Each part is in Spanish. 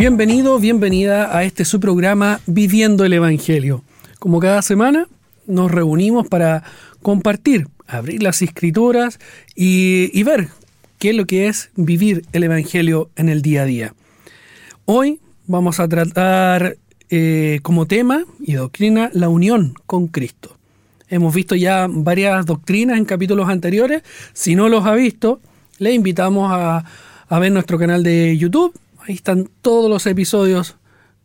Bienvenido, bienvenida a este su programa Viviendo el Evangelio. Como cada semana nos reunimos para compartir, abrir las escrituras y, ver qué es lo que es vivir el Evangelio en el día a día. Hoy vamos a tratar eh, como tema y doctrina la unión con Cristo. Hemos visto ya varias doctrinas en capítulos anteriores. Si no los ha visto, le invitamos a, a ver nuestro canal de YouTube Ahí están todos los episodios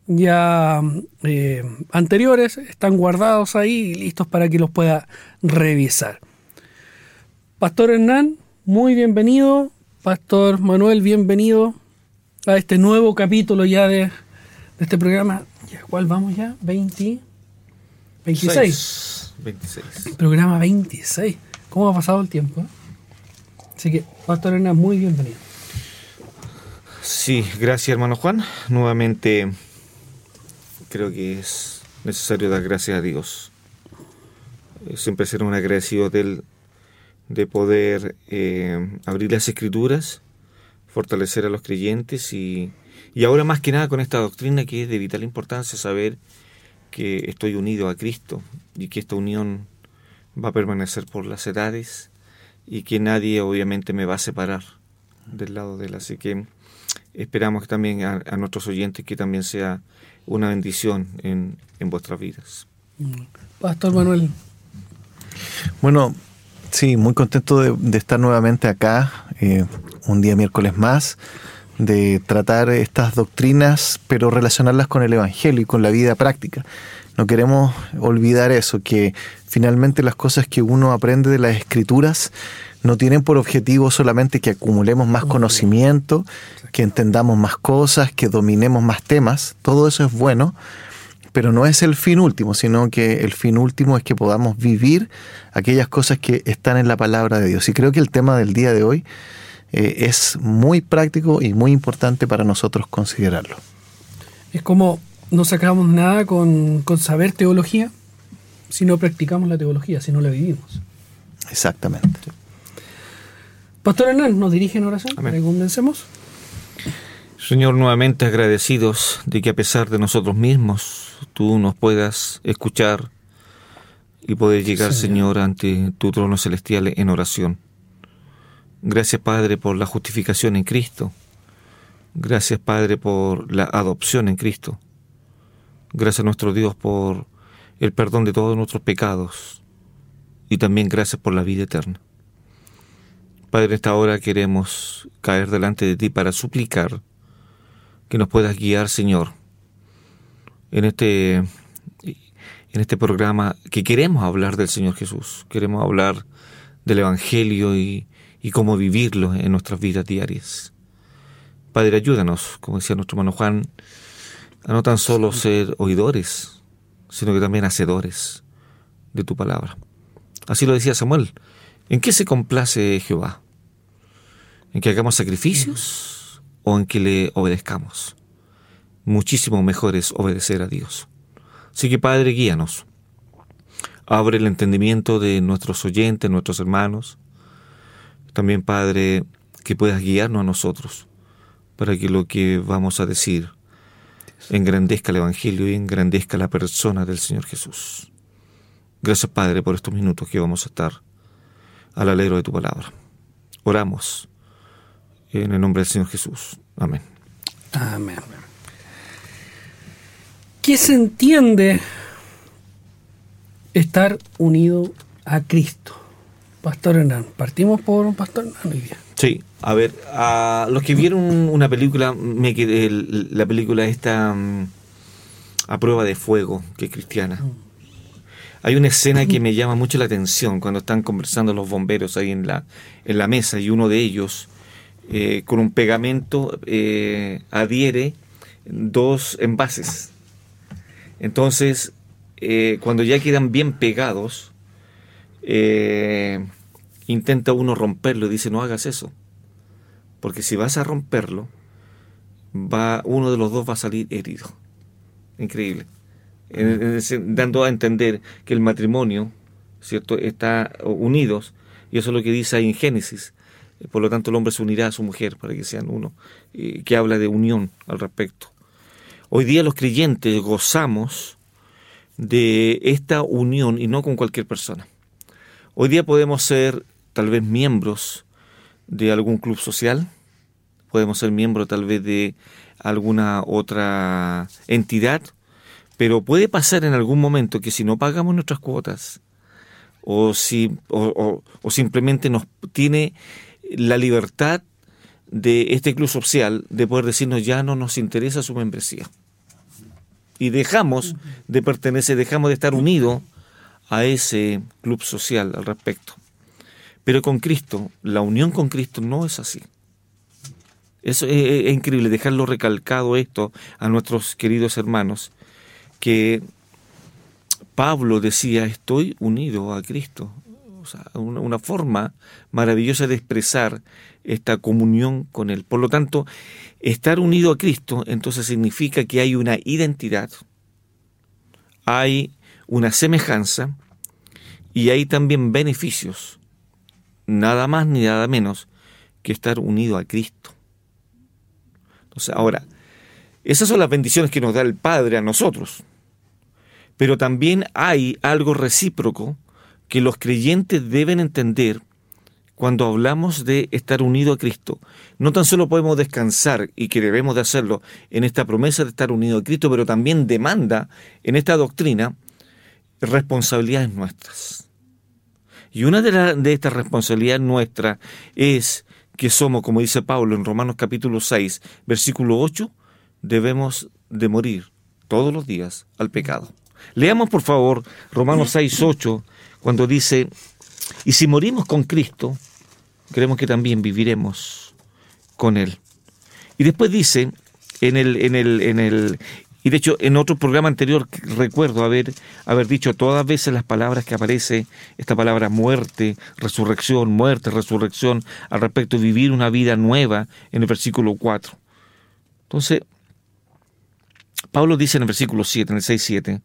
ya eh, anteriores, están guardados ahí y listos para que los pueda revisar. Pastor Hernán, muy bienvenido. Pastor Manuel, bienvenido a este nuevo capítulo ya de, este programa. ¿Cuál vamos ya? 20, 26. 26. Programa 26. ¿Cómo ha pasado el tiempo? Así que, Pastor Hernán, muy bienvenido. Sí, gracias hermano Juan. Nuevamente creo que es necesario dar gracias a Dios. Eh, siempre ser un agradecido de él, de poder eh, abrir las escrituras, fortalecer a los creyentes y, y ahora más que nada con esta doctrina que es de vital importancia saber que estoy unido a Cristo y que esta unión va a permanecer por las edades y que nadie obviamente me va a separar del lado de él. Así que esperamos también a, nuestros oyentes que también sea una bendición en, vuestras vidas. Pastor Manuel. Bueno, sí, muy contento de, estar nuevamente acá, eh, un día miércoles más, de tratar estas doctrinas, pero relacionarlas con el Evangelio y con la vida práctica. No queremos olvidar eso, que finalmente las cosas que uno aprende de las escrituras no tienen por objetivo solamente que acumulemos más conocimiento, que entendamos más cosas, que dominemos más temas, todo eso es bueno, pero no es el fin último, sino que el fin último es que podamos vivir aquellas cosas que están en la palabra de Dios. Y creo que el tema del día de hoy eh, es muy práctico y muy importante para nosotros considerarlo. Es como no sacamos nada con, con saber teología si no practicamos la teología, si no la vivimos. Exactamente. Pastor Hernán, ¿nos dirige en oración? Amén. convencemos? Señor, nuevamente agradecidos de que a pesar de nosotros mismos, tú nos puedas escuchar y poder llegar, Señor, ante tu trono celestial en oración. Gracias, Padre, por la justificación en Cristo. Gracias, Padre, por la adopción en Cristo. Gracias a nuestro Dios por el perdón de todos nuestros pecados. Y también gracias por la vida eterna. Padre, en esta hora queremos caer delante de ti para suplicar que nos puedas guiar, Señor, en este, en este programa que queremos hablar del Señor Jesús, queremos hablar del Evangelio y, y cómo vivirlo en nuestras vidas diarias. Padre, ayúdanos, como decía nuestro hermano Juan, a no tan solo ser oidores, sino que también hacedores de tu palabra. Así lo decía Samuel. ¿En qué se complace Jehová? en que hagamos sacrificios o en que le obedezcamos. Muchísimo mejor es obedecer a Dios. Así que Padre, guíanos. Abre el entendimiento de nuestros oyentes, nuestros hermanos. También, Padre, que puedas guiarnos a nosotros para que lo que vamos a decir engrandezca el Evangelio y engrandezca la persona del Señor Jesús. Gracias, Padre, por estos minutos que vamos a estar al alero de tu palabra. Oramos en el nombre del Señor Jesús. Amén. Amén. ¿Qué se entiende estar unido a Cristo? Pastor Hernán, partimos por un Pastor Hernán hoy día. Sí, a ver, a los que vieron una película, me quedé, la película esta mm, a prueba de fuego, que es cristiana. Mm. Hay una escena que me llama mucho la atención cuando están conversando los bomberos ahí en la, en la mesa y uno de ellos eh, con un pegamento eh, adhiere dos envases. Entonces, eh, cuando ya quedan bien pegados, eh, intenta uno romperlo y dice, no hagas eso. Porque si vas a romperlo, va, uno de los dos va a salir herido. Increíble. dando a entender que el matrimonio, ¿cierto?, está unidos, y eso es lo que dice ahí en Génesis. Por lo tanto, el hombre se unirá a su mujer para que sean uno, que habla de unión al respecto. Hoy día los creyentes gozamos de esta unión y no con cualquier persona. Hoy día podemos ser tal vez miembros de algún club social, podemos ser miembros tal vez de alguna otra entidad, pero puede pasar en algún momento que si no pagamos nuestras cuotas o, si, o, simplemente nos tiene la libertad de este club social de poder decirnos ya no nos interesa su membresía. Y dejamos de pertenecer, dejamos de estar unidos a ese club social al respecto. Pero con Cristo, la unión con Cristo no es así. Eso es, increíble dejarlo recalcado esto a nuestros queridos hermanos, que Pablo decía, estoy unido a Cristo. Una, forma maravillosa de expresar esta comunión con Él. Por lo tanto, estar unido a Cristo entonces significa que hay una identidad, hay una semejanza y hay también beneficios, nada más ni nada menos que estar unido a Cristo. Entonces, ahora, esas son las bendiciones que nos da el Padre a nosotros. Pero también hay algo recíproco que los creyentes deben entender cuando hablamos de estar unido a Cristo. No tan solo podemos descansar y que debemos de hacerlo en esta promesa de estar unido a Cristo, pero también demanda en esta doctrina responsabilidades nuestras. Y una de, de estas responsabilidades nuestras es que somos, como dice Pablo en Romanos capítulo 6, versículo 8, debemos de morir todos los días al pecado. Leamos por favor Romanos 6, 8, cuando dice, y si morimos con Cristo, creemos que también viviremos con Él. Y después dice, en el, en el, en el, y de hecho, en otro programa anterior recuerdo haber, haber dicho todas veces las palabras que aparece, esta palabra muerte, resurrección, muerte, resurrección, al respecto de vivir una vida nueva en el versículo 4. Entonces, Pablo dice en el versículo 7, en el 6-7,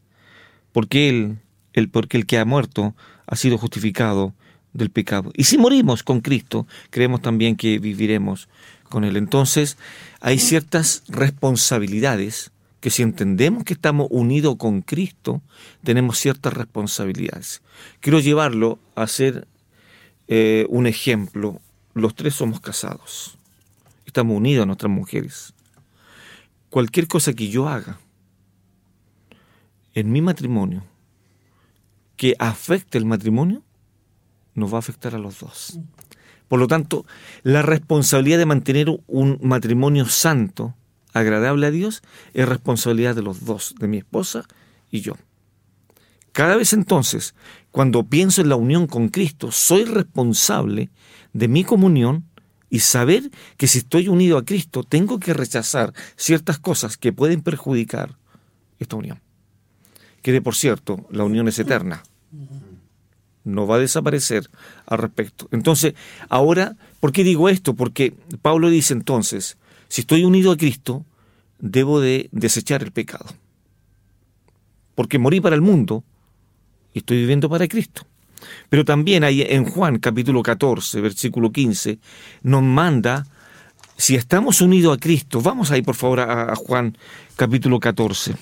porque él, el, porque el que ha muerto ha sido justificado del pecado. Y si morimos con Cristo, creemos también que viviremos con Él. Entonces, hay ciertas responsabilidades que si entendemos que estamos unidos con Cristo, tenemos ciertas responsabilidades. Quiero llevarlo a ser eh, un ejemplo. Los tres somos casados. Estamos unidos a nuestras mujeres. Cualquier cosa que yo haga en mi matrimonio que afecte el matrimonio, nos va a afectar a los dos. Por lo tanto, la responsabilidad de mantener un matrimonio santo agradable a Dios es responsabilidad de los dos, de mi esposa y yo. Cada vez entonces, cuando pienso en la unión con Cristo, soy responsable de mi comunión y saber que si estoy unido a Cristo, tengo que rechazar ciertas cosas que pueden perjudicar esta unión. Que de por cierto, la unión es eterna. No va a desaparecer al respecto. Entonces, ahora, ¿por qué digo esto? Porque Pablo dice entonces, si estoy unido a Cristo, debo de desechar el pecado. Porque morí para el mundo y estoy viviendo para Cristo. Pero también hay en Juan capítulo 14, versículo 15, nos manda, si estamos unidos a Cristo, vamos ahí por favor a, a Juan capítulo 14,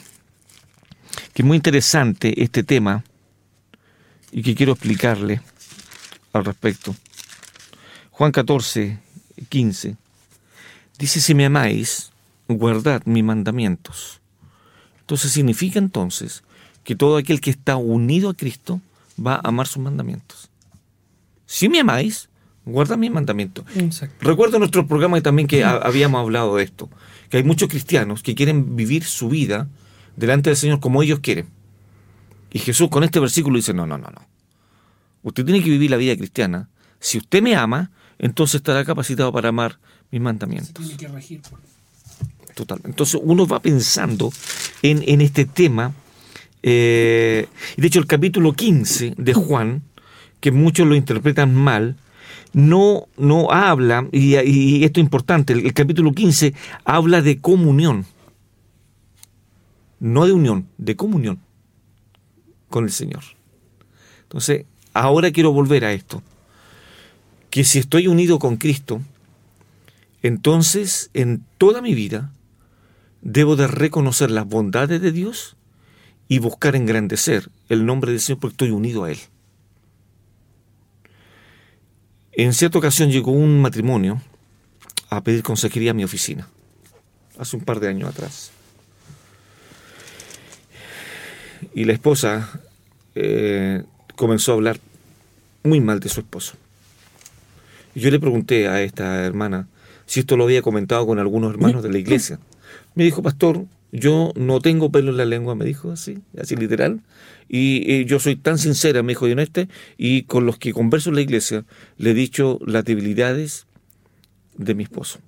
que es muy interesante este tema y que quiero explicarle al respecto. Juan 14, 15. Dice, si me amáis, guardad mis mandamientos. Entonces significa entonces que todo aquel que está unido a Cristo va a amar sus mandamientos. Si me amáis, guardad mis mandamientos. Recuerdo nuestro programa también que habíamos hablado de esto, que hay muchos cristianos que quieren vivir su vida delante del Señor como ellos quieren. Y Jesús con este versículo dice, no, no, no, no. Usted tiene que vivir la vida cristiana. Si usted me ama, entonces estará capacitado para amar mis mandamientos. Total. Entonces uno va pensando en, este tema Eh, de hecho, el capítulo 15 de Juan, que muchos lo interpretan mal, no, no habla, y, y esto es importante, el, el capítulo 15 habla de comunión. No de unión, de comunión con el Señor. Entonces, ahora quiero volver a esto. Que si estoy unido con Cristo, entonces en toda mi vida debo de reconocer las bondades de Dios y buscar engrandecer el nombre del Señor porque estoy unido a Él. En cierta ocasión llegó un matrimonio a pedir consejería a mi oficina, hace un par de años atrás. Y la esposa eh, comenzó a hablar muy mal de su esposo. Yo le pregunté a esta hermana si esto lo había comentado con algunos hermanos de la iglesia. Me dijo, pastor, yo no tengo pelo en la lengua, me dijo así, así literal. Y, yo soy tan sincera, me dijo y honesta, y con los que converso en la iglesia le he dicho las debilidades de mi esposo.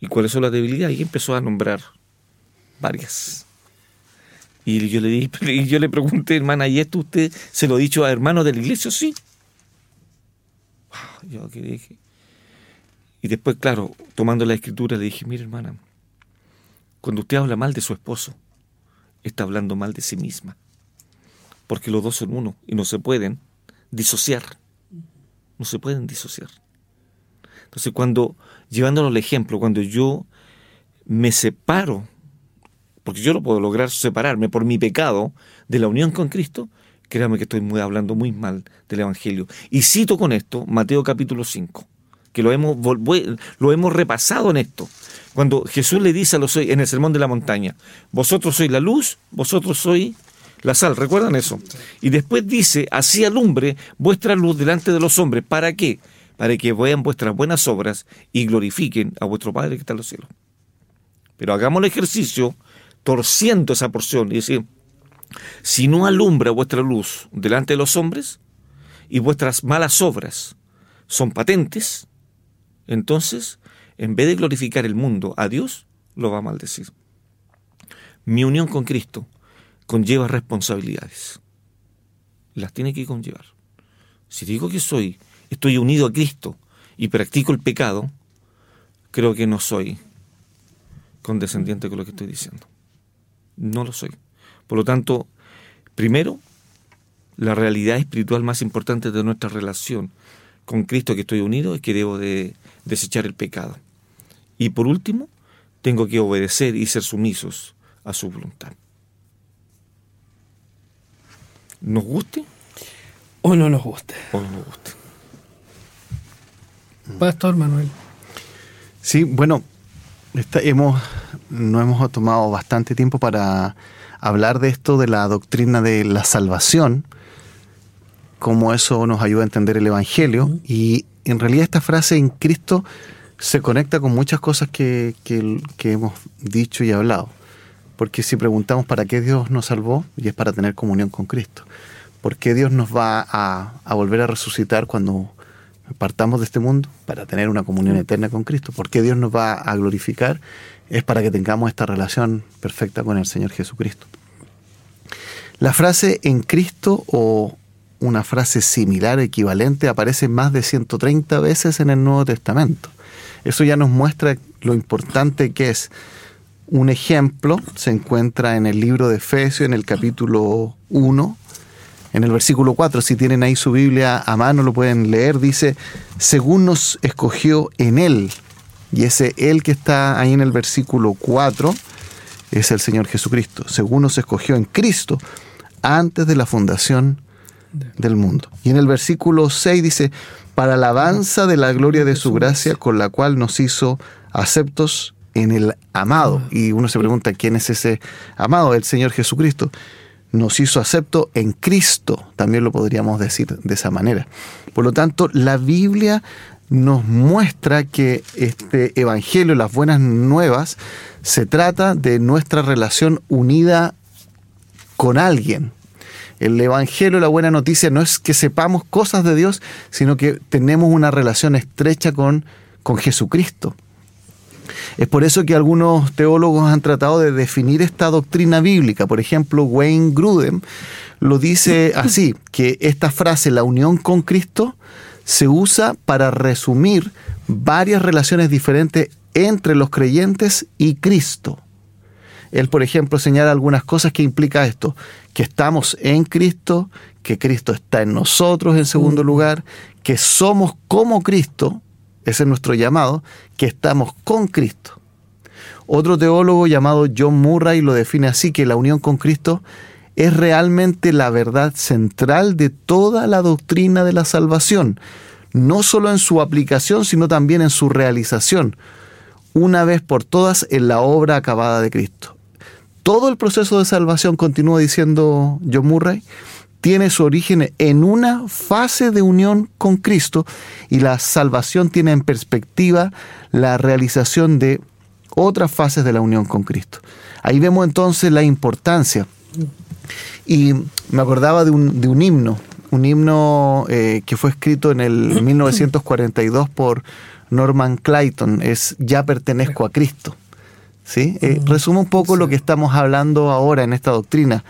¿Y cuáles son las debilidades? Y empezó a nombrar varias. Y yo le di, y yo le pregunté, hermana, ¿y esto usted se lo ha dicho a hermanos de la iglesia? Sí. Ah, Yo que dije. Y después, claro, tomando la escritura, le dije, mire hermana, cuando usted habla mal de su esposo, está hablando mal de sí misma. Porque los dos son uno y no se pueden disociar. No se pueden disociar. Entonces, cuando, llevándolo al ejemplo, cuando yo me separo, porque yo no puedo lograr separarme por mi pecado de la unión con Cristo, créame que estoy hablando muy mal del Evangelio. Y cito con esto Mateo capítulo 5, que lo hemos, lo hemos repasado en esto. Cuando Jesús le dice a los en el sermón de la montaña, vosotros sois la luz, vosotros sois la sal, ¿recuerdan eso? Y después dice, así alumbre vuestra luz delante de los hombres, ¿para qué? Para que vean vuestras buenas obras y glorifiquen a vuestro Padre que está en los cielos. Pero hagamos el ejercicio torciendo esa porción y decir, si no alumbra vuestra luz delante de los hombres y vuestras malas obras son patentes, entonces, en vez de glorificar el mundo a Dios, lo va a maldecir. Mi unión con Cristo conlleva responsabilidades. Las tiene que conllevar. Si digo que soy, estoy unido a Cristo y practico el pecado, creo que no soy condescendiente con lo que estoy diciendo. No lo soy. Por lo tanto, primero, la realidad espiritual más importante de nuestra relación con Cristo que estoy unido es que debo de desechar el pecado. Y por último, tengo que obedecer y ser sumisos a su voluntad. ¿Nos guste O no nos guste. o no nos guste? Pastor Manuel. Sí, bueno, esta- hemos, no hemos tomado bastante tiempo para hablar de esto, de la doctrina de la salvación, cómo eso nos ayuda a entender el Evangelio. Y en realidad esta frase en Cristo se conecta con muchas cosas que, que- que hemos dicho y hablado. Porque si preguntamos para qué Dios nos salvó, y es para tener comunión con Cristo. ¿Por qué Dios nos va a, a volver a resucitar cuando partamos de este mundo? Para tener una comunión eterna con Cristo. ¿Por qué Dios nos va a glorificar? Es para que tengamos esta relación perfecta con el Señor Jesucristo. La frase en Cristo o una frase similar, equivalente, aparece más de 130 veces en el Nuevo Testamento. Eso ya nos muestra lo importante que es. Un ejemplo se encuentra en el libro de Efesios, en el capítulo 1, en el versículo 4. Si tienen ahí su Biblia a mano, lo pueden leer. Dice, según nos escogió en Él. Y ese Él que está ahí en el versículo 4 es el Señor Jesucristo. Según nos escogió en Cristo antes de la fundación del mundo. Y en el versículo 6 dice, para alabanza de la gloria de su gracia con la cual nos hizo aceptos en el amado. Y uno se pregunta, ¿quién es ese amado? El Señor Jesucristo. Nos hizo acepto en Cristo, también lo podríamos decir de esa manera. Por lo tanto, la Biblia nos muestra que este Evangelio, las buenas nuevas, se trata de nuestra relación unida con alguien. El Evangelio, la buena noticia, no es que sepamos cosas de Dios, sino que tenemos una relación estrecha con, con Jesucristo. Es por eso que algunos teólogos han tratado de definir esta doctrina bíblica. Por ejemplo, Wayne Grudem lo dice así, que esta frase, la unión con Cristo, se usa para resumir varias relaciones diferentes entre los creyentes y Cristo. Él, por ejemplo, señala algunas cosas que implica esto, que estamos en Cristo, que Cristo está en nosotros en segundo lugar, que somos como Cristo, ese es nuestro llamado, que estamos con Cristo. Otro teólogo llamado John Murray lo define así, que la unión con Cristo es realmente la verdad central de toda la doctrina de la salvación, no solo en su aplicación, sino también en su realización, una vez por todas en la obra acabada de Cristo. Todo el proceso de salvación, continúa diciendo John Murray, tiene su origen en una fase de unión con Cristo y la salvación tiene en perspectiva la realización de otras fases de la unión con Cristo. Ahí vemos entonces la importancia. Y me acordaba de un, de un himno, un himno eh, que fue escrito en el 1942 por Norman Clayton, es Ya pertenezco a Cristo. ¿Sí? Eh, resume un poco lo que estamos hablando ahora en esta doctrina.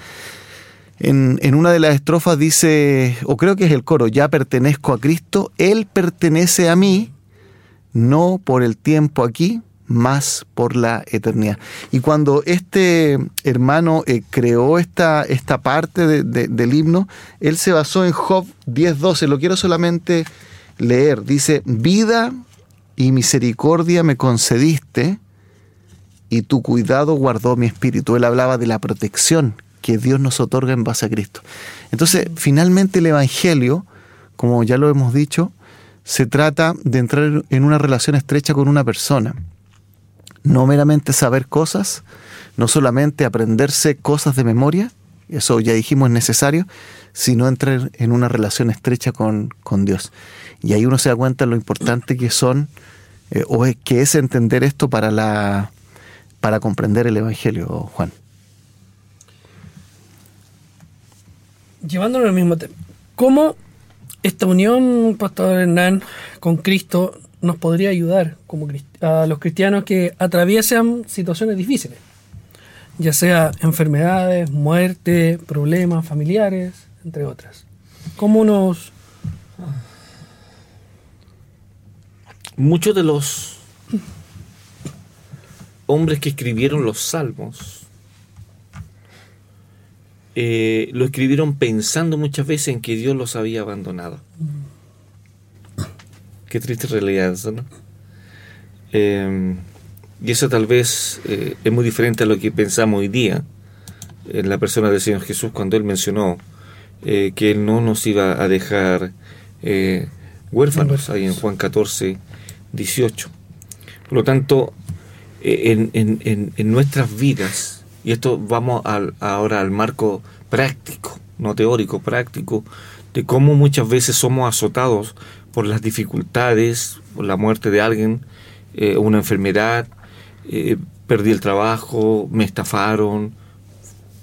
En, una de las estrofas dice, o creo que es el coro, ya pertenezco a Cristo, Él pertenece a mí, no por el tiempo aquí, más por la eternidad. Y cuando este hermano eh, creó esta, esta parte del himno, él se basó en Job 10.12, lo quiero solamente leer, dice, vida y misericordia me concediste, y tu cuidado guardó mi espíritu. Él hablaba de la protección que Dios nos otorga en base a Cristo. Entonces, finalmente el Evangelio, como ya lo hemos dicho, se trata de entrar en una relación estrecha con una persona. No meramente saber cosas, no solamente aprenderse cosas de memoria, eso ya dijimos es necesario, sino entrar en una relación estrecha con, con Dios. Y ahí uno se da cuenta de lo importante que son, eh, o es, que es entender esto para, la, para comprender el Evangelio, Juan. llevándolo al mismo tema, ¿cómo esta unión, Pastor Hernán, con Cristo nos podría ayudar como a los cristianos que atraviesan situaciones difíciles? Ya sea enfermedades, muerte, problemas familiares, entre otras. ¿Cómo nos... Muchos de los hombres que escribieron los salmos eh, lo escribieron pensando muchas veces en que Dios los había abandonado. Qué triste realidad eso, ¿no? Em, y eso tal vez eh, es muy diferente a lo que pensamos hoy día en la persona del Señor Jesús cuando Él mencionó eh, que Él no nos iba a dejar huérfanos, ahí en Juan 14, 18. Por lo tanto, en, en, en nuestras vidas, y esto vamos al, ahora al marco práctico, no teórico, práctico, de cómo muchas veces somos azotados por las dificultades, por la muerte de alguien, eh, una enfermedad, eh, perdí el trabajo, me estafaron,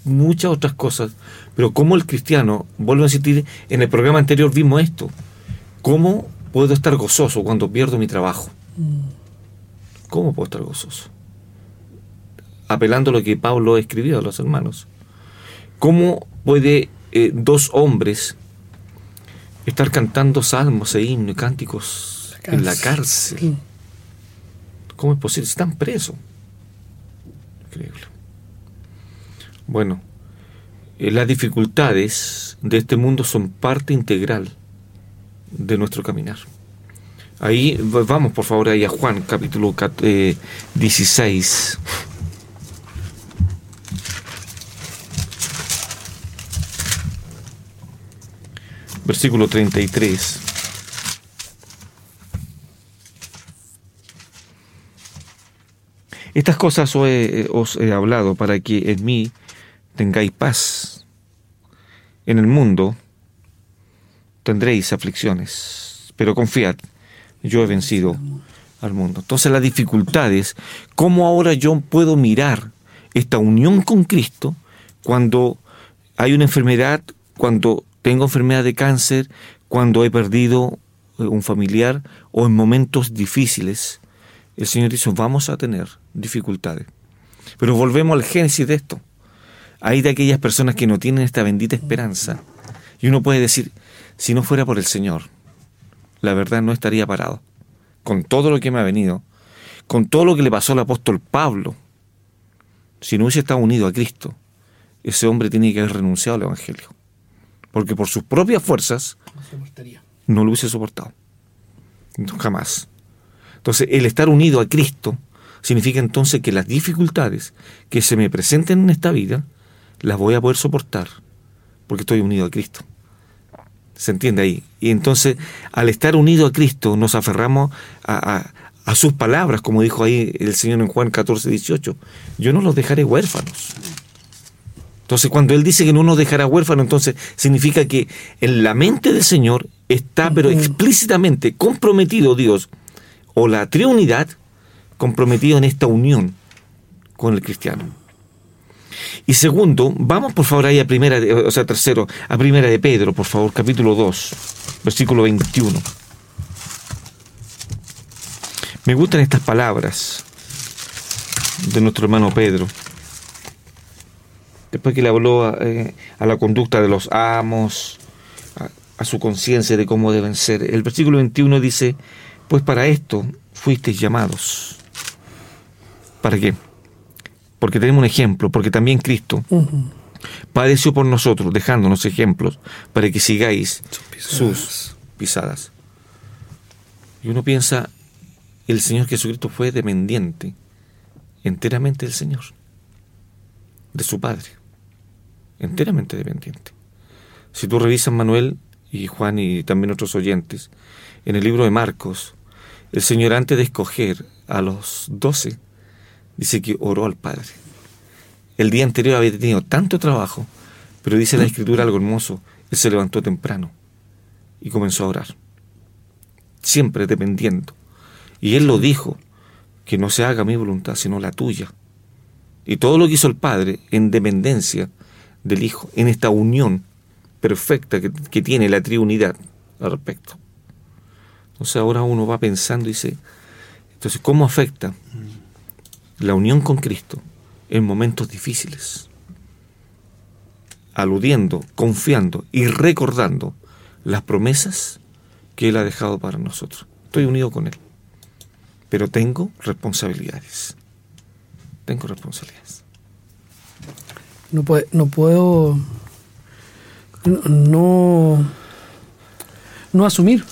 muchas otras cosas. Pero cómo el cristiano, vuelvo a insistir, en el programa anterior vimos esto, cómo puedo estar gozoso cuando pierdo mi trabajo. Mm. ¿Cómo puedo estar gozoso? apelando a lo que Pablo escribió a los hermanos. ¿Cómo puede eh, dos hombres estar cantando salmos e himnos y cánticos en la cárcel? ¿Cómo es posible? Están presos. Increíble. Bueno, eh, las dificultades de este mundo son parte integral de nuestro caminar. Ahí vamos por favor ahí a Juan capítulo 16. versículo 33. Estas cosas os os he, hablado para que en mí tengáis paz. En el mundo tendréis aflicciones, pero confiad, yo he vencido al mundo. Entonces las dificultades, ¿cómo ahora yo puedo mirar esta unión con Cristo cuando hay una enfermedad, cuando tengo enfermedad de cáncer cuando he perdido eh, un familiar o en momentos difíciles el Señor dice, vamos a tener dificultades. Pero volvemos al génesis de esto. Hay de aquellas personas que no tienen esta bendita esperanza. Y uno puede decir, si no fuera por el Señor, la verdad no estaría parado. Con todo lo que me ha venido, con todo lo que le pasó al apóstol Pablo, si no hubiese estado unido a Cristo, ese hombre tiene que haber renunciado al Evangelio. Porque por sus propias fuerzas no lo hubiese soportado. Jamás. Entonces, el estar unido a Cristo significa entonces que las dificultades que se me presenten en esta vida las voy a poder soportar porque estoy unido a Cristo. ¿Se entiende ahí? Y entonces, al estar unido a Cristo, nos aferramos a, a, sus palabras, como dijo ahí el Señor en Juan 14, 18. Yo no los dejaré huérfanos. Entonces, cuando Él dice que no nos dejará huérfanos, entonces significa que en la mente del Señor está, pero explícitamente comprometido Dios, o la Trinidad, comprometido en esta unión con el cristiano. Y segundo, vamos por favor ahí a primera, o sea, tercero, a primera de Pedro, por favor, capítulo 2, versículo 21. Me gustan estas palabras de nuestro hermano Pedro. Después que le habló a, eh, la conducta de los amos, a, a su conciencia de cómo deben ser. El versículo 21 dice, pues para esto fuisteis llamados. ¿Para qué? Porque tenemos un ejemplo, porque también Cristo padeció por nosotros, dejándonos ejemplos para que sigáis sus pisadas. Y uno piensa, el Señor Jesucristo fue dependiente enteramente del Señor, de su Padre, enteramente dependiente. Si tú revisas Manuel y Juan y también otros oyentes, en el libro de Marcos, el Señor antes de escoger a los doce, dice que oró al Padre. El día anterior había tenido tanto trabajo, pero dice la escritura algo hermoso, él se levantó temprano y comenzó a orar, siempre dependiendo. Y él lo dijo, que no se haga mi voluntad, sino la tuya. Y todo lo que hizo el Padre en dependencia del Hijo, en esta unión perfecta que, que tiene la Trinidad al respecto. Entonces ahora uno va pensando y dice, entonces, ¿cómo afecta la unión con Cristo en momentos difíciles, aludiendo, confiando y recordando las promesas que Él ha dejado para nosotros. Estoy unido con Él, pero tengo responsabilidades. Tengo responsabilidades. No, puede, no puedo no, no asumir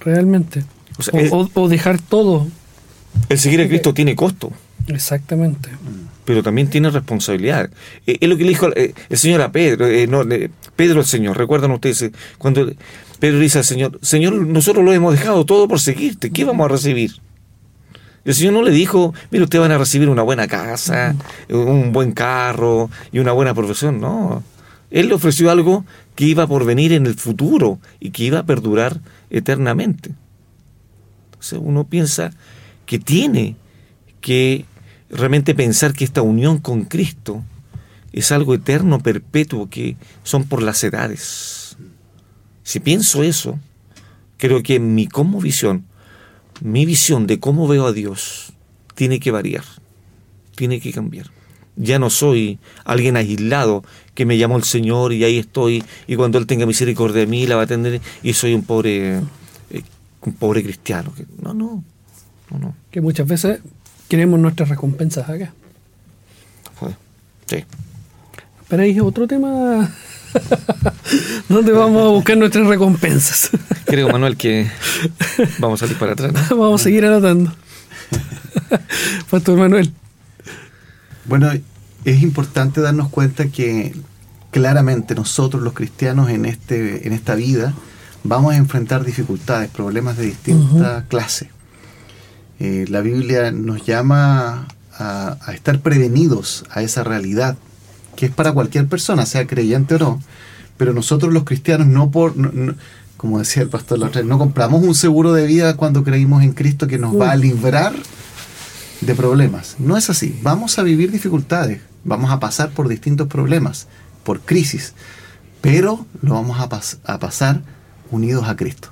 realmente. o dejar todo el seguir a Cristo tiene costo. Exactamente. Pero también tiene responsabilidad. Eh, es lo que le dijo eh, el Señor a Pedro, eh, no, Pedro el Señor, recuerdan ustedes, cuando Pedro dice al Señor, Señor, nosotros lo hemos dejado todo por seguirte, ¿qué vamos a recibir? El Señor no le dijo, mire, ustedes van a recibir una buena casa, un buen carro y una buena profesión, no. Él le ofreció algo que iba por venir en el futuro y que iba a perdurar eternamente. Entonces uno piensa, que tiene que realmente pensar que esta unión con Cristo es algo eterno, perpetuo, que son por las edades. Si pienso eso, creo que mi como visión, mi visión de cómo veo a Dios, tiene que variar, tiene que cambiar. Ya no soy alguien aislado que me llamó el Señor y ahí estoy y cuando Él tenga misericordia de mí la va a atender y soy un pobre, eh, un pobre cristiano. No, no. Que muchas veces queremos nuestras recompensas acá. Sí. Pero hay otro tema ¿Dónde vamos a buscar nuestras recompensas? Creo, Manuel, que vamos a salir para atrás. vamos a seguir anotando. Pastor Manuel. Bueno, es importante darnos cuenta que claramente nosotros los cristianos en, este, en esta vida vamos a enfrentar dificultades, problemas de distinta clase. Eh, la Biblia nos llama a, estar prevenidos a esa realidad, que es para cualquier persona, sea creyente o no. Pero nosotros los cristianos no por... como decía el pastor la otra no compramos un seguro de vida cuando creímos en Cristo que nos va a librar de problemas. No es así. Vamos a vivir dificultades, vamos a pasar por distintos problemas, por crisis, pero lo vamos a, pasar unidos a Cristo.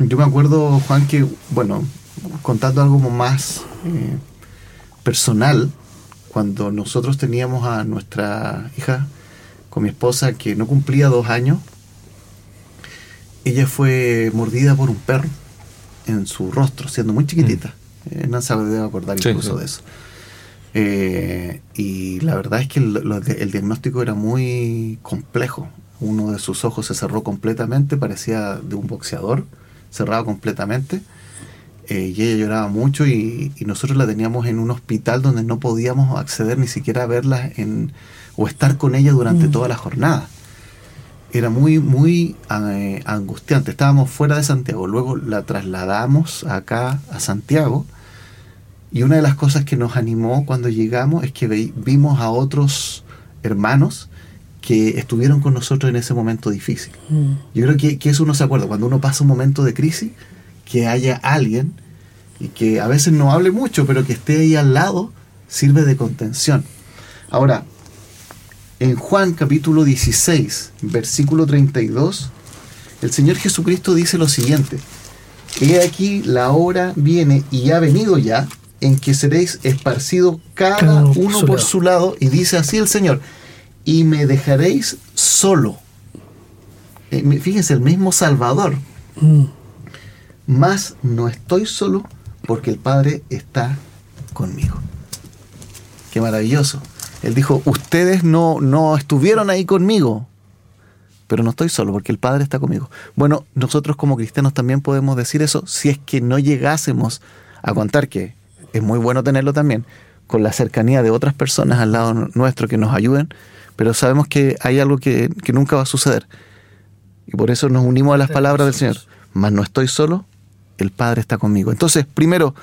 Yo me acuerdo, Juan, que, bueno, contando algo más eh, personal, cuando nosotros teníamos a nuestra hija con mi esposa que no cumplía dos años, ella fue mordida por un perro en su rostro, siendo muy chiquitita. Mm. Eh, no se debe acordar incluso de eso. Eh, y la verdad es que el, diagnóstico era muy complejo. Uno de sus ojos se cerró completamente, parecía de un boxeador, cerrado completamente. Eh, y ella lloraba mucho y, nosotros la teníamos en un hospital donde no podíamos acceder ni siquiera a verla en, o estar con ella durante mm. toda la jornada. Era muy, muy eh, angustiante. Estábamos fuera de Santiago, luego la trasladamos acá a Santiago y una de las cosas que nos animó cuando llegamos es que vimos a otros hermanos que estuvieron con nosotros en ese momento difícil. Mm. Yo creo que, que, eso uno se acuerda, cuando uno pasa un momento de crisis, que haya alguien y que a veces no hable mucho, pero que esté ahí al lado, sirve de contención. Ahora, en Juan capítulo 16, versículo 32, el Señor Jesucristo dice lo siguiente, He aquí la hora viene y ha venido ya en que seréis esparcidos cada uno por su lado, y dice así el Señor, y me dejaréis solo. Eh, fíjense, el mismo Salvador. Mm. Mas no estoy solo porque el Padre está conmigo. Qué maravilloso. Él dijo, ustedes no, no estuvieron ahí conmigo, pero no estoy solo porque el Padre está conmigo. Bueno, nosotros como cristianos también podemos decir eso si es que no llegásemos a contar que es muy bueno tenerlo también, con la cercanía de otras personas al lado nuestro que nos ayuden, pero sabemos que hay algo que, que nunca va a suceder. Y por eso nos unimos a las palabras del Señor. Mas no estoy solo el Padre está conmigo. Entonces, primero,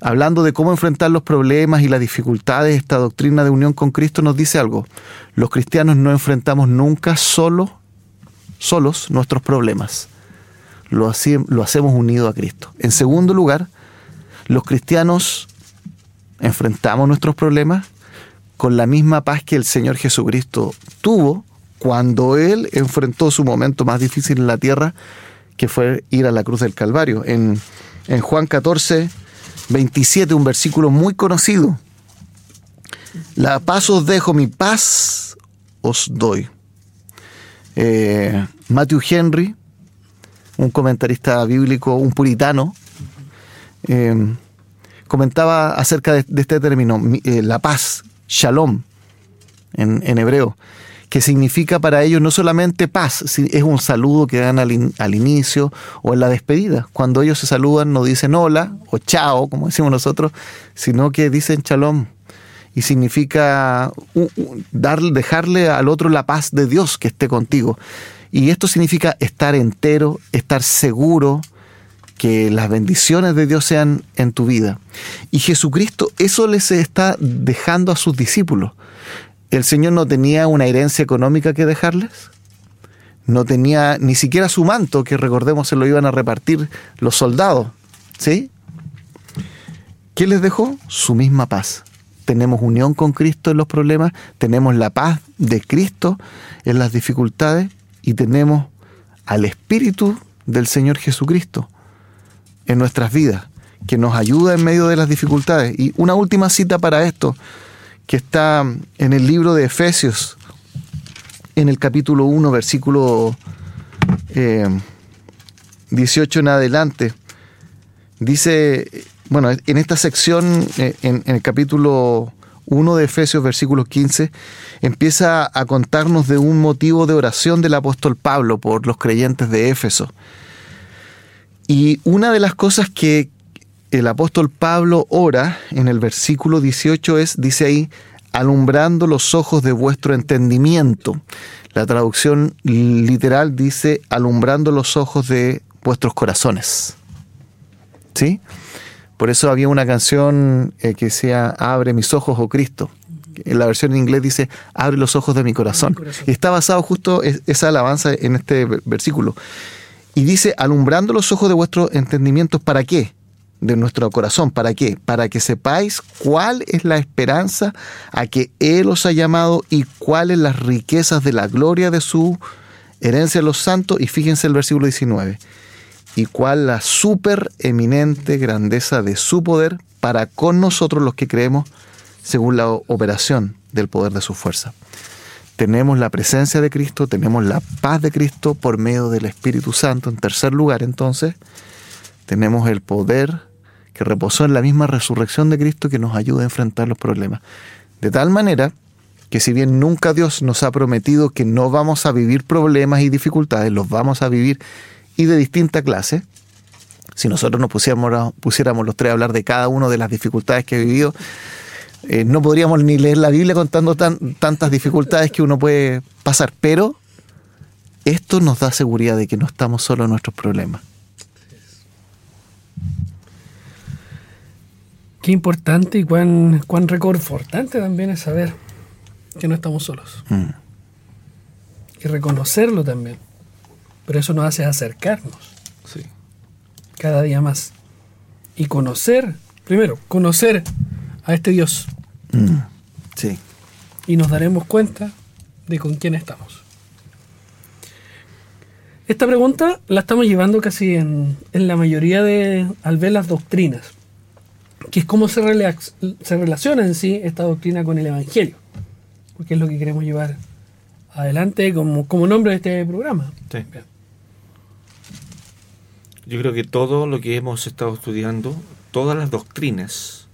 hablando de cómo enfrentar los problemas y las dificultades, esta doctrina de unión con Cristo nos dice algo. Los cristianos no enfrentamos nunca solo, solos nuestros problemas. Lo, lo hacemos unido a Cristo. En segundo lugar, los cristianos enfrentamos nuestros problemas con la misma paz que el Señor Jesucristo tuvo cuando Él enfrentó su momento más difícil en la tierra que fue ir a la cruz del Calvario. En, Juan 14, 27, un versículo muy conocido. La paz os dejo, mi paz os doy. Eh, Matthew Henry, un comentarista bíblico, un puritano, eh, comentaba acerca de, este término, eh, la paz, shalom, en, en hebreo que significa para ellos no solamente paz, es un saludo que dan al, inicio o en la despedida. Cuando ellos se saludan no dicen hola o chao, como decimos nosotros, sino que dicen shalom. Y significa dar, dejarle al otro la paz de Dios que esté contigo. Y esto significa estar entero, estar seguro, que las bendiciones de Dios sean en tu vida. Y Jesucristo eso les está dejando a sus discípulos el Señor no tenía una herencia económica que dejarles, no tenía ni siquiera su manto, que recordemos se lo iban a repartir los soldados, ¿sí? ¿Qué les dejó? Su misma paz. Tenemos unión con Cristo en los problemas, tenemos la paz de Cristo en las dificultades y tenemos al Espíritu del Señor Jesucristo en nuestras vidas, que nos ayuda en medio de las dificultades. Y una última cita para esto, que está en el libro de Efesios, en el capítulo 1, versículo 18 eh, en adelante. Dice, bueno, en esta sección, eh, en, el capítulo 1 de Efesios, versículo 15, empieza a contarnos de un motivo de oración del apóstol Pablo por los creyentes de Éfeso. Y una de las cosas que, el apóstol Pablo ora en el versículo 18 es, dice ahí, alumbrando los ojos de vuestro entendimiento. La traducción literal dice, alumbrando los ojos de vuestros corazones. ¿Sí? Por eso había una canción eh, que decía, abre mis ojos, oh Cristo. En la versión en inglés dice, abre los ojos de mi corazón. Y está basado justo esa alabanza en este versículo. Y dice, alumbrando los ojos de vuestros entendimientos, ¿para qué? de nuestro corazón. ¿Para qué? Para que sepáis cuál es la esperanza a que Él os ha llamado y cuáles las riquezas de la gloria de su herencia los santos. Y fíjense el versículo 19. y cuál la super eminente grandeza de su poder para con nosotros los que creemos según la operación del poder de su fuerza. Tenemos la presencia de Cristo, tenemos la paz de Cristo por medio del Espíritu Santo. En tercer lugar, entonces, tenemos el poder que reposó en la misma resurrección de Cristo que nos ayuda a enfrentar los problemas. De tal manera que si bien nunca Dios nos ha prometido que no vamos a vivir problemas y dificultades, los vamos a vivir y de distinta clase. Si nosotros nos pusiéramos, los tres a hablar de cada una de las dificultades que he vivido, eh, no podríamos ni leer la Biblia contando tantas dificultades que uno puede pasar. Pero esto nos da seguridad de que no estamos solos en nuestros problemas. Qué importante y cuán, cuán reconfortante también es saber que no estamos solos. Mm. Y reconocerlo también. Pero eso nos hace acercarnos. Sí. Cada día más. Y conocer, primero, conocer a este Dios. Mm. Sí. Y nos daremos cuenta de con quién estamos. Esta pregunta la estamos llevando casi en, la mayoría de, al ver las doctrinas, que es cómo se, se relaciona en sí esta doctrina con el Evangelio, porque es lo que queremos llevar adelante como, como nombre de este programa. Sí. Yo creo que todo lo que hemos estado estudiando, todas las doctrinas,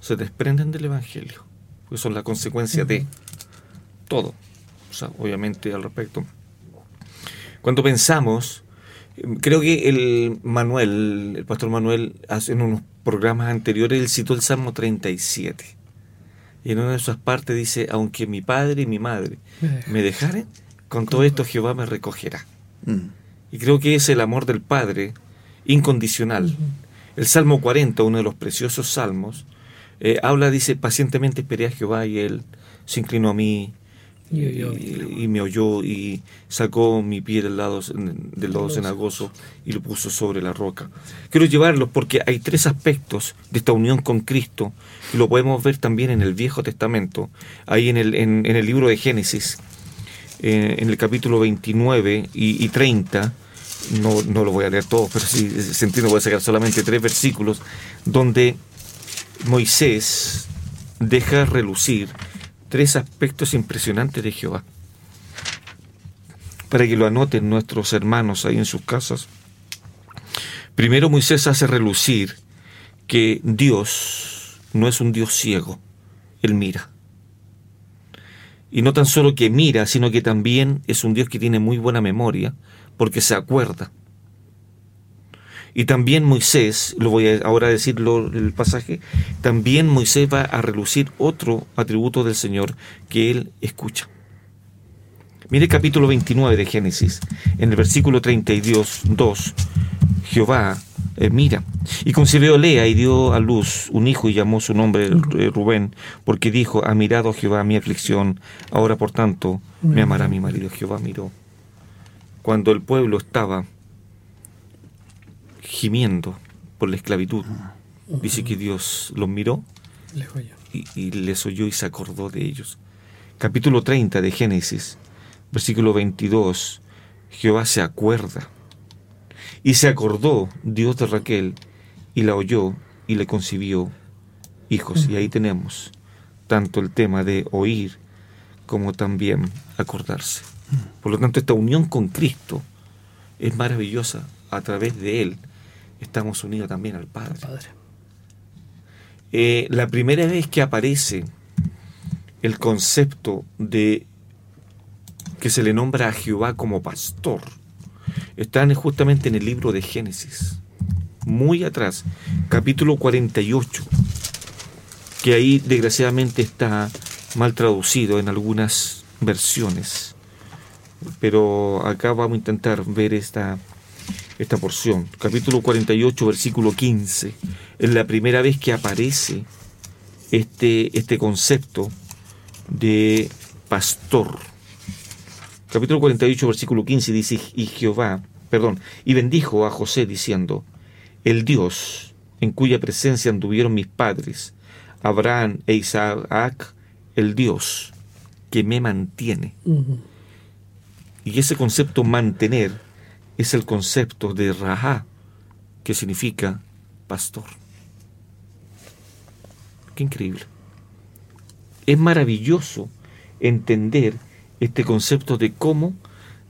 se desprenden del Evangelio, porque son la consecuencia de todo. O sea, obviamente al respecto. Cuando pensamos, creo que el Manuel, el pastor Manuel, hace en unos programas anteriores, él citó el Salmo 37. Y en una de esas partes dice, aunque mi padre y mi madre me dejaren, con todo esto Jehová me recogerá. Mm. Y creo que es el amor del Padre incondicional. El Salmo 40, uno de los preciosos salmos, eh, habla, dice, pacientemente esperé a Jehová y él se inclinó a mí y, me oyó y sacó mi pie del lado, del lado cenagoso y lo puso sobre la roca. Quiero llevarlo porque hay tres aspectos de esta unión con Cristo y lo podemos ver también en el Viejo Testamento, ahí en el, en, el libro de Génesis, eh, en el capítulo 29 y, y 30 no, no lo voy a leer todo, pero sí se entiende, voy a sacar solamente tres versículos, donde Moisés deja relucir tres aspectos impresionantes de Jehová. Para que lo anoten nuestros hermanos ahí en sus casas. Primero Moisés hace relucir que Dios no es un Dios ciego, Él mira. Y no tan solo que mira, sino que también es un Dios que tiene muy buena memoria, porque se acuerda. Y también Moisés, lo voy a ahora decirlo el pasaje, también Moisés va a relucir otro atributo del Señor que él escucha. Mire el capítulo 29 de Génesis, en el versículo 32, 2, Jehová eh, mira, y concibió Lea y dio a luz un hijo y llamó su nombre eh, Rubén, porque dijo, ha mirado Jehová mi aflicción, ahora por tanto me amará mi marido. Jehová miró. Cuando el pueblo estaba gimiendo por la esclavitud, dice que Dios los miró y, les oyó y se acordó de ellos. Capítulo 30 de Génesis, versículo 22, Jehová se acuerda. Y se acordó Dios de Raquel y la oyó y le concibió hijos. Y ahí tenemos tanto el tema de oír como también acordarse. Por lo tanto, esta unión con Cristo es maravillosa. A través de Él estamos unidos también al Padre. Eh, la primera vez que aparece el concepto de que se le nombra a Jehová como pastor está justamente en el libro de Génesis, muy atrás, capítulo 48, que ahí desgraciadamente está mal traducido en algunas versiones pero acá vamos a intentar ver esta, esta porción. Capítulo 48, versículo 15. Es la primera vez que aparece este, este concepto de pastor. Capítulo 48, versículo 15 dice, y Jehová, perdón, y bendijo a José diciendo, el Dios en cuya presencia anduvieron mis padres, Abraham e Isaac, el Dios que me mantiene. Y ese concepto mantener es el concepto de Raha que significa pastor. Qué increíble. Es maravilloso entender este concepto de cómo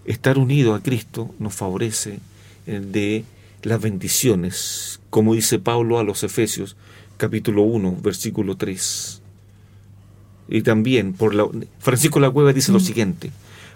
estar unido a Cristo nos favorece eh, de las bendiciones, como dice Pablo a los Efesios, capítulo 1, versículo 3. Y también, por la, Francisco La Cueva dice lo siguiente,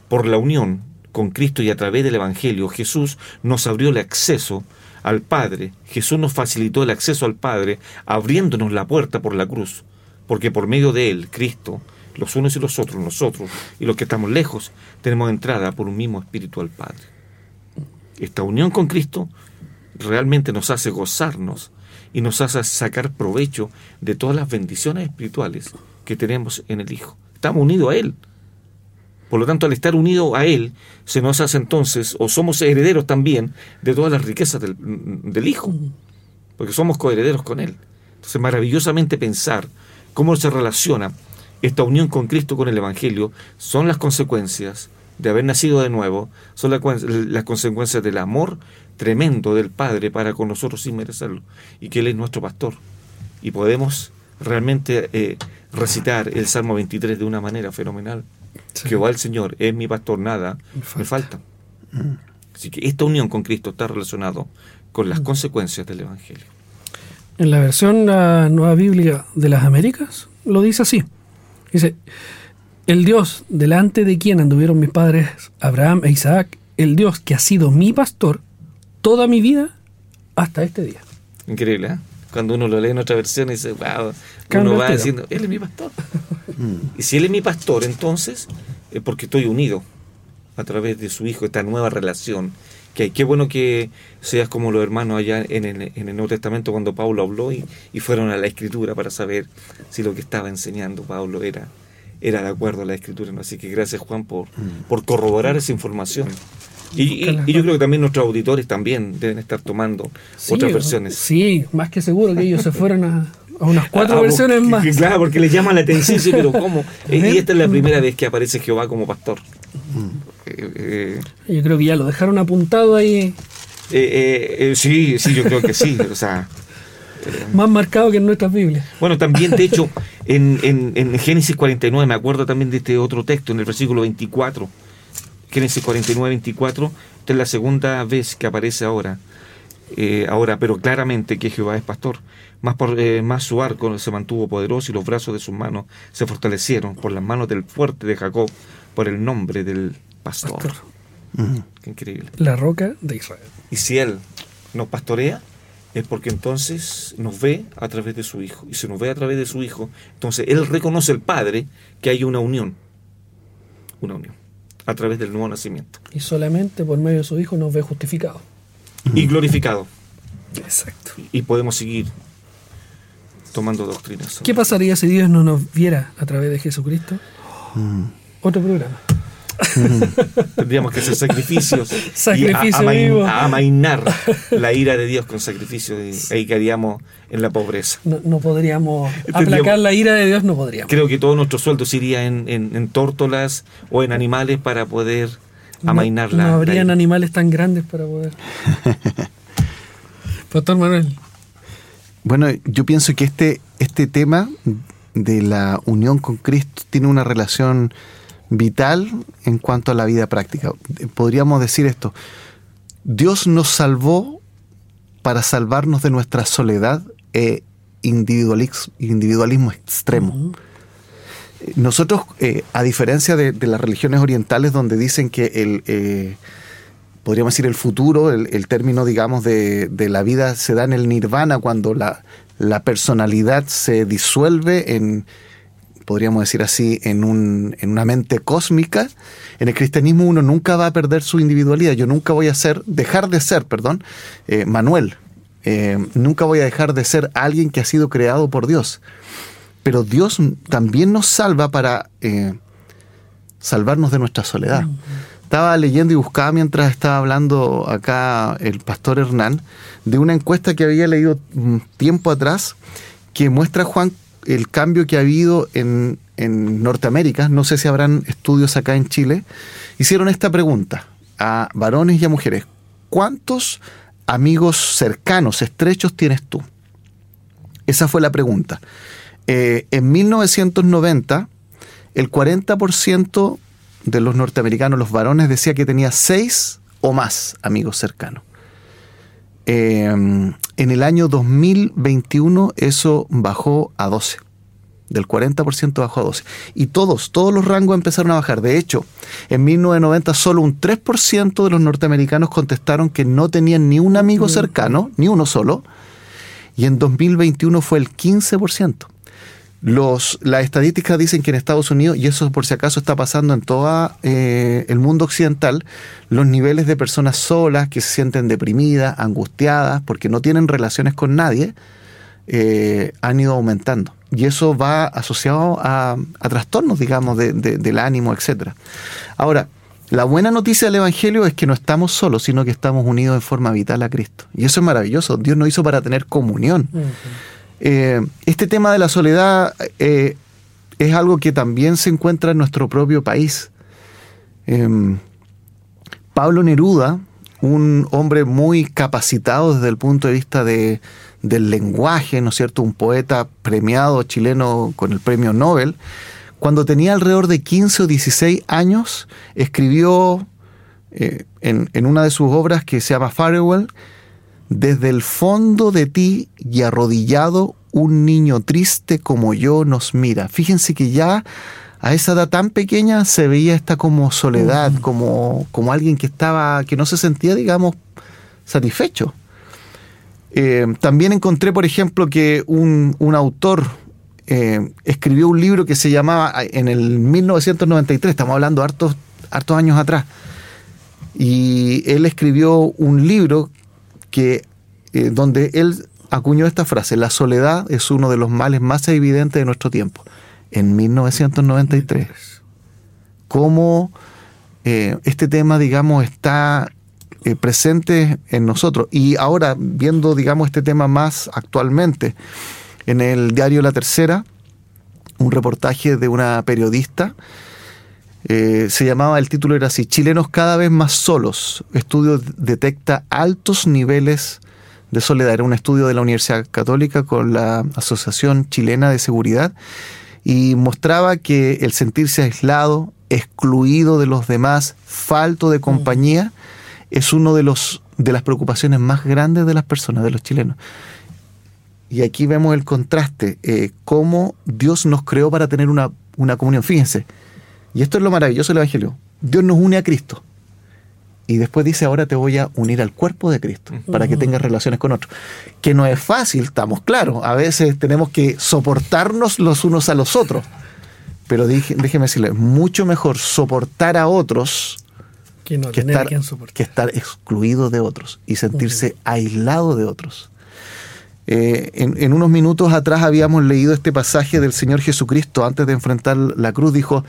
por la unión con Cristo y a través del Evangelio, Jesús nos abrió el acceso al Padre, Jesús nos facilitó el acceso al Padre, abriéndonos la puerta por la cruz, porque por medio de Él, Cristo, los unos y los otros, nosotros y los que estamos lejos, tenemos entrada por un mismo espíritu al Padre. Esta unión con Cristo realmente nos hace gozarnos y nos hace sacar provecho de todas las bendiciones espirituales que tenemos en el Hijo. Estamos unidos a Él. Por lo tanto, al estar unidos a Él, se nos hace entonces, o somos herederos también, de todas las riquezas del, del Hijo, porque somos coherederos con Él. Entonces, maravillosamente pensar cómo se relaciona esta unión con Cristo, con el Evangelio, son las consecuencias de haber nacido de nuevo, son las consecuencias del amor tremendo del Padre para con nosotros sin merecerlo, y que Él es nuestro pastor. Y podemos realmente eh, recitar el Salmo 23 de una manera fenomenal. Que va el Señor, es mi pastor, nada me falta. Mm. Así que esta unión con Cristo está relacionado con las mm. consecuencias del Evangelio. En la versión la Nueva Biblia de las Américas lo dice así. Dice, el Dios delante de quien anduvieron mis padres Abraham e Isaac, el Dios que ha sido mi pastor toda mi vida hasta este día. Increíble, ¿eh? Cuando uno lo lee en otra versión y dice, wow, uno va diciendo, Él es mi pastor. Mm. y si Él es mi pastor, entonces es porque estoy unido a través de su Hijo, esta nueva relación que hay. Qué bueno que seas como los hermanos allá en el, en el Nuevo Testamento cuando Pablo habló y, y, fueron a la Escritura para saber si lo que estaba enseñando Pablo era, era de acuerdo a la Escritura. ¿no? Así que gracias Juan por, mm. por corroborar esa información. Y, y, yo creo que también nuestros auditores también deben estar tomando otras versiones. Sí, más que seguro que ellos se fueron a, a unas cuatro versiones más. Claro, porque les llama la atención, sí, pero ¿cómo? y esta es la primera vez que aparece Jehová como pastor. Mm. Eh, yo creo que ya lo dejaron apuntado ahí. Eh, eh, sí, sí, yo creo que sí. o sea, Más marcado que en nuestras Biblias. Bueno, también, de hecho, en, en, Génesis 49, me acuerdo también de este otro texto, en el versículo 24. Génesis 49, 24. Esta es la segunda vez que aparece ahora. ahora, pero claramente que Jehová es pastor. Más, por, más su arco se mantuvo poderoso y los brazos de sus manos se fortalecieron por las manos del fuerte de Jacob, por el nombre del pastor. Qué increíble. La roca de Israel. Y si Él nos pastorea, es porque entonces nos ve a través de su Hijo. Y si nos ve a través de su Hijo, entonces Él reconoce el Padre que hay una unión. Una unión. A través del nuevo nacimiento. Y solamente por medio de su Hijo nos ve justificado. Y glorificado. Exacto. Y podemos seguir tomando doctrinas. ¿Qué pasaría si Dios no nos viera a través de Jesucristo? Mm. Otro programa. Tendríamos que hacer sacrificios. Sacrificio y amainar la ira de Dios con sacrificios y ahí quedaríamos en la pobreza. No, podríamos aplacar la ira de Dios, no podríamos. Creo que todo nuestro sueldo iría en, en, tórtolas o en animales para poder amainar la No habrían animales tan grandes para poder. Pastor Manuel. Bueno, yo pienso que este, este tema de la unión con Cristo tiene una relación vital en cuanto a la vida práctica. Podríamos decir esto, Dios nos salvó para salvarnos de nuestra soledad e individualismo, extremo. Nosotros, eh, a diferencia de, las religiones orientales donde dicen que el, eh, podríamos decir el futuro, el, término, digamos, de, la vida se da en el nirvana cuando la, la personalidad se disuelve en, podríamos decir así, en, un, en una mente cósmica, en el cristianismo uno nunca va a perder su individualidad. Yo nunca voy a ser, dejar de ser, perdón, eh, Manuel. Eh, nunca voy a dejar de ser alguien que ha sido creado por Dios. Pero Dios también nos salva para eh, salvarnos de nuestra soledad. Estaba leyendo y buscaba mientras estaba hablando acá el pastor Hernán de una encuesta que había leído tiempo atrás que muestra, Juan, el cambio que ha habido en, Norteamérica, no sé si habrán estudios acá en Chile, hicieron esta pregunta a varones y a mujeres. ¿Cuántos amigos cercanos, estrechos tienes tú? Esa fue la pregunta. Eh, en 1990, el 40% de los norteamericanos, los varones, decía que tenía seis o más amigos cercanos. Eh, en el año 2021 eso bajó a 12. Del 40% bajó a 12. Y todos, todos los rangos empezaron a bajar. De hecho, en 1990 solo un 3% de los norteamericanos contestaron que no tenían ni un amigo cercano, ni uno solo. Y en 2021 fue el 15%. Los, las estadísticas dicen que en Estados Unidos, y eso por si acaso está pasando en todo eh, el mundo occidental, los niveles de personas solas que se sienten deprimidas, angustiadas, porque no tienen relaciones con nadie, eh, han ido aumentando. Y eso va asociado a, trastornos, digamos, del ánimo, etc. Ahora, la buena noticia del Evangelio es que no estamos solos, sino que estamos unidos en forma vital a Cristo. Y eso es maravilloso. Dios nos hizo para tener comunión. Eh, este tema de la soledad eh, es algo que también se encuentra en nuestro propio país. Em, Pablo Neruda, un hombre muy capacitado desde el punto de vista de, del lenguaje, ¿no es cierto? Un poeta premiado chileno con el premio Nobel, cuando tenía alrededor de 15 o 16 años, escribió eh, en, en, una de sus obras que se llama Farewell, desde el fondo de ti y arrodillado un niño triste como yo nos mira. Fíjense que ya a esa edad tan pequeña se veía esta como soledad, como, como alguien que estaba, que no se sentía, digamos, satisfecho. Eh, también encontré, por ejemplo, que un, autor eh, escribió un libro que se llamaba en el 1993, estamos hablando hartos, hartos años atrás, y él escribió un libro que eh, donde él acuñó esta frase, la soledad es uno de los males más evidentes de nuestro tiempo, en 1993. Cómo eh, este tema, digamos, está eh, presente en nosotros. Y ahora, viendo, digamos, este tema más actualmente, en el diario La Tercera, un reportaje de una periodista, se llamaba, el título era así, Chilenos cada vez más solos. Estudio detecta altos niveles de soledad. Era un estudio de la Universidad Católica con la Asociación Chilena de Seguridad y mostraba que el sentirse aislado, excluido de los demás, falto de compañía, es uno de los de las preocupaciones más grandes de las personas, de los chilenos. Y aquí vemos el contraste, eh, cómo Dios nos creó para tener una, una comunión. Fíjense, y esto es lo maravilloso del Evangelio. Dios nos une a Cristo. Y después dice, ahora te voy a unir al cuerpo de Cristo para que tengas relaciones con otros. Que no es fácil, estamos claros. A veces tenemos que soportarnos los unos a los otros. Pero déjeme decirle, mucho mejor soportar a otros que, estar, que estar, excluido de otros y sentirse aislado de otros. Eh, en, unos minutos atrás habíamos leído este pasaje del Señor Jesucristo antes de enfrentar la cruz. Dijo,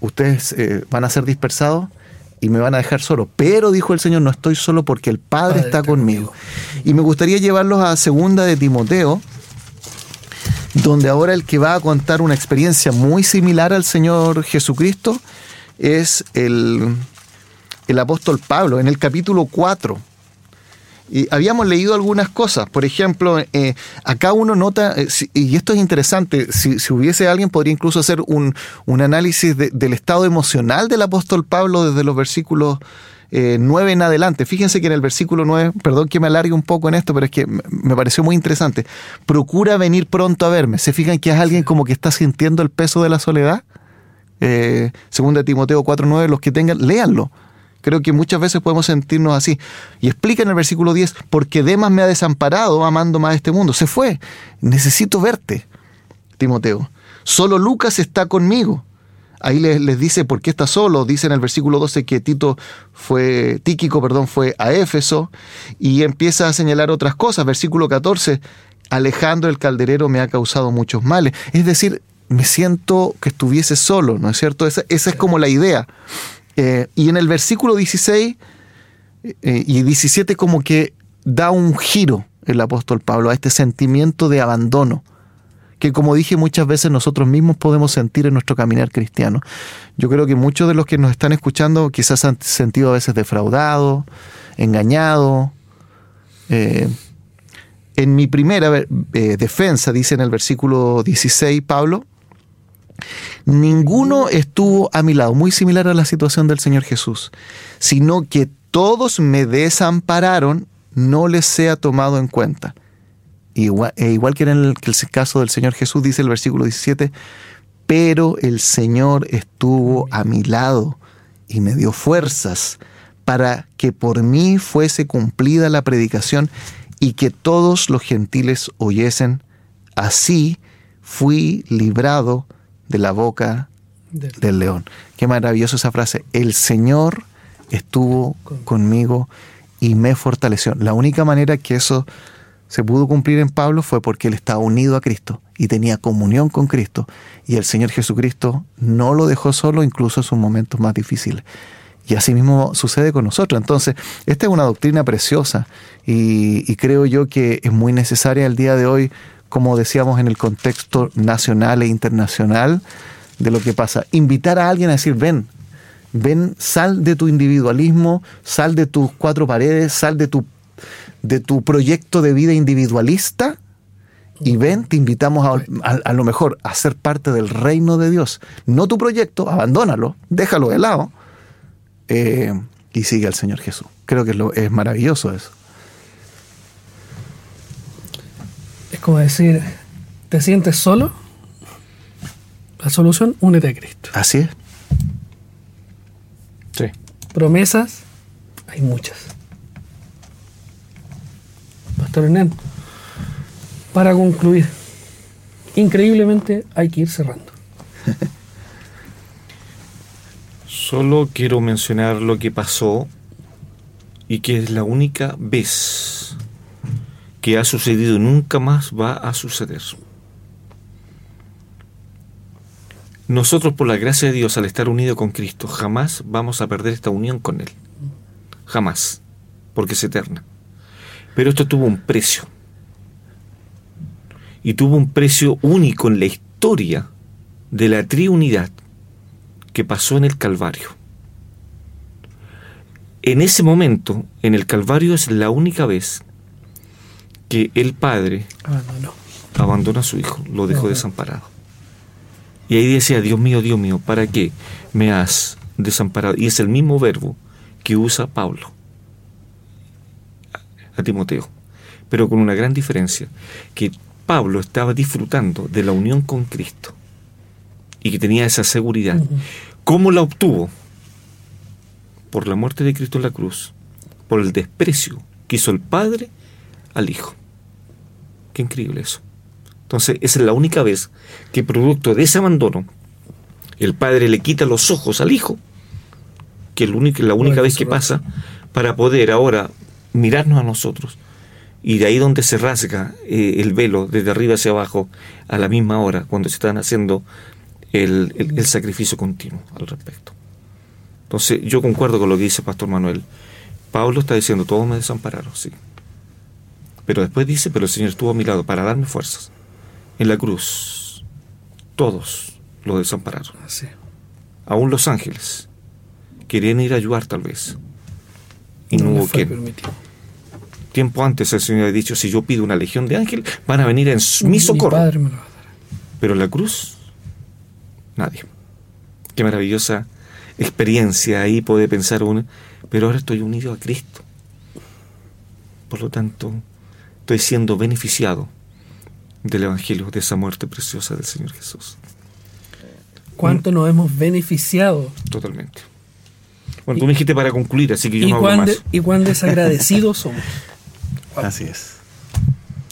ustedes eh, van a ser dispersados y me van a dejar solo. Pero dijo el Señor, no estoy solo porque el Padre, está, conmigo. Y me gustaría llevarlos a segunda de Timoteo, donde ahora el que va a contar una experiencia muy similar al Señor Jesucristo es el, el apóstol Pablo, en el capítulo 4 y habíamos leído algunas cosas. Por ejemplo, eh, acá uno nota, eh, y esto es interesante, si, hubiese alguien podría incluso hacer un, análisis del estado emocional del apóstol Pablo desde los versículos 9 eh, en adelante. Fíjense que en el versículo 9, perdón que me alargue un poco en esto, pero es que me pareció muy interesante. Procura venir pronto a verme. ¿Se fijan que es alguien como que está sintiendo el peso de la soledad? segunda Timoteo 4.9, los que tengan, léanlo Creo que muchas veces podemos sentirnos así. Y explica en el versículo 10, porque Demas me ha desamparado amando más este mundo. Se fue. Necesito verte, Timoteo. Solo Lucas está conmigo. Ahí les, dice por qué está solo. Dice en el versículo 12 que Tito fue, Tíquico, perdón, fue a Éfeso y empieza a señalar otras cosas. Versículo 14, Alejandro el calderero me ha causado muchos males. Es decir, me siento que estuviese solo, ¿no es cierto? esa es como la idea. Eh, y en el versículo 16 eh, y 17 como que da un giro el apóstol Pablo a este sentimiento de abandono que como dije muchas veces nosotros mismos podemos sentir en nuestro caminar cristiano. Yo creo que muchos de los que nos están escuchando quizás han sentido a veces defraudados, engañados, Eh, en mi primera defensa, dice en el versículo 16 Pablo, ninguno estuvo a mi lado, muy similar a la situación del Señor Jesús, sino que todos me desampararon, no les sea tomado en cuenta. Igual, e igual que en que el caso del Señor Jesús, dice el versículo 17, pero el Señor estuvo a mi lado y me dio fuerzas para que por mí fuese cumplida la predicación y que todos los gentiles oyesen. Así fui librado de la boca del, león. Qué maravillosa esa frase. El Señor estuvo conmigo y me fortaleció. La única manera que eso se pudo cumplir en Pablo fue porque él estaba unido a Cristo y tenía comunión con Cristo. Y el Señor Jesucristo no lo dejó solo incluso en sus momentos más difíciles. Y así mismo sucede con nosotros. Entonces, esta es una doctrina preciosa y, creo yo que es muy necesaria el día de hoy, como decíamos en el contexto nacional e internacional de lo que pasa. Invitar a alguien a decir, ven, ven, sal de tu individualismo, sal de tus cuatro paredes, sal de tu, de tu proyecto de vida individualista y ven, te invitamos a, lo mejor a ser parte del reino de Dios. No tu proyecto, abandónalo, déjalo de lado eh, y sigue al Señor Jesús. Creo que es, lo, es maravilloso eso. Como decir, ¿te sientes solo? La solución, únete a Cristo. Así es. Sí. Promesas, hay muchas. Pastor Hernán, para concluir, increíblemente hay que ir cerrando. Solo quiero mencionar lo que pasó y que es la única vez que ha sucedido nunca más va a suceder. Nosotros por la gracia de Dios al estar unidos con Cristo jamás vamos a perder esta unión con Él. Jamás. Porque es eterna. Pero esto tuvo un precio. Y tuvo un precio único en la historia de la triunidad que pasó en el Calvario. En ese momento, en el Calvario es la única vez que el Padre abandona a su Hijo, lo dejó desamparado. Y ahí decía, Dios mío, Dios mío, ¿para qué me has desamparado? Y es el mismo verbo que usa Pablo a Timoteo, pero con una gran diferencia, que Pablo estaba disfrutando de la unión con Cristo y que tenía esa seguridad. ¿Cómo la obtuvo? Por la muerte de Cristo en la cruz, por el desprecio que hizo el Padre al Hijo. Qué increíble eso. Entonces, esa es la única vez que producto de ese abandono, el Padre le quita los ojos al Hijo, que es la única vez que pasa, para poder ahora mirarnos a nosotros. Y de ahí donde se rasga eh, el velo, desde arriba hacia abajo, a la misma hora, cuando se están haciendo el, sacrificio continuo al respecto. Entonces, yo concuerdo con lo que dice Pastor Manuel. Pablo está diciendo, todos me desampararon, sí. Pero después dice, pero el Señor estuvo a mi lado para darme fuerzas. En la cruz, todos lo desampararon. Así. Aún los ángeles querían ir a ayudar tal vez. Y no, hubo quien. Tiempo antes el Señor ha dicho, si yo pido una legión de ángeles, van a venir en mi socorro. Pero en la cruz Nadie. Qué maravillosa experiencia ahí puede pensar uno, pero ahora estoy unido a Cristo. Por lo tanto, estoy siendo beneficiado del Evangelio, de esa muerte preciosa del Señor Jesús. ¿Cuánto nos hemos beneficiado? Totalmente. Bueno, tú me dijiste para concluir, así que yo no hago más. Y cuán desagradecidos somos. Así es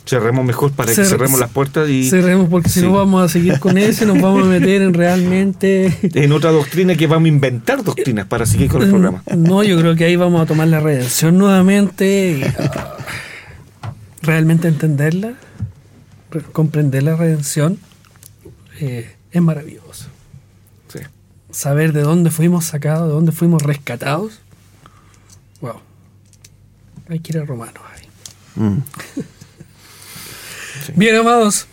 cerremos mejor para que cerremos las puertas y cerremos porque si no vamos a seguir con eso nos vamos a meter en realmente en otra doctrina que vamos a inventar doctrinas para seguir con el programa no yo creo que ahí vamos a tomar la redención nuevamente y, realmente entenderla comprender la redención eh, es maravilloso sí. saber de dónde fuimos sacados de dónde fuimos rescatados wow hay que ir a Romanos ahí mm. Bien, amados,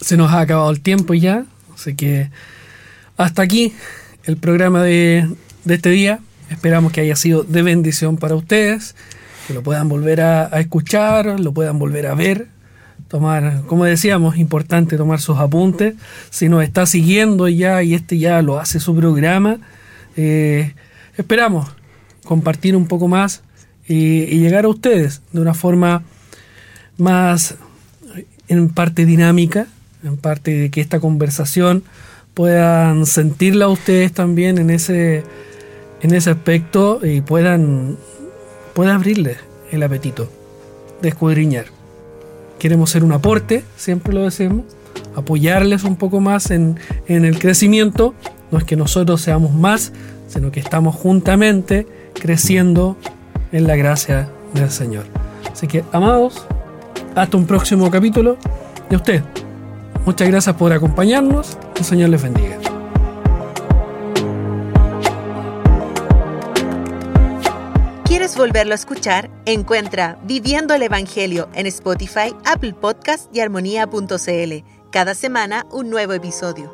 se nos ha acabado el tiempo ya, así que hasta aquí el programa de, este día. Esperamos que haya sido de bendición para ustedes que lo puedan volver a, escuchar, lo puedan volver a ver, tomar, como decíamos, importante tomar sus apuntes. Si nos está siguiendo ya y este ya lo hace su programa, eh, esperamos compartir un poco más y, llegar a ustedes de una forma más en parte dinámica, en parte de que esta conversación puedan sentirla ustedes también en ese, en ese aspecto y puedan, puedan abrirles el apetito de escudriñar. Queremos ser un aporte, siempre lo decimos, apoyarles un poco más en, en el crecimiento. No es que nosotros seamos más, sino que estamos juntamente creciendo en la gracia del Señor. Así que, amados, hasta un próximo capítulo de usted. Muchas gracias por acompañarnos. El Señor les bendiga. Volverlo a escuchar? Encuentra Viviendo el Evangelio en Spotify, Apple Podcast y armonía.cl. Cada semana un nuevo episodio.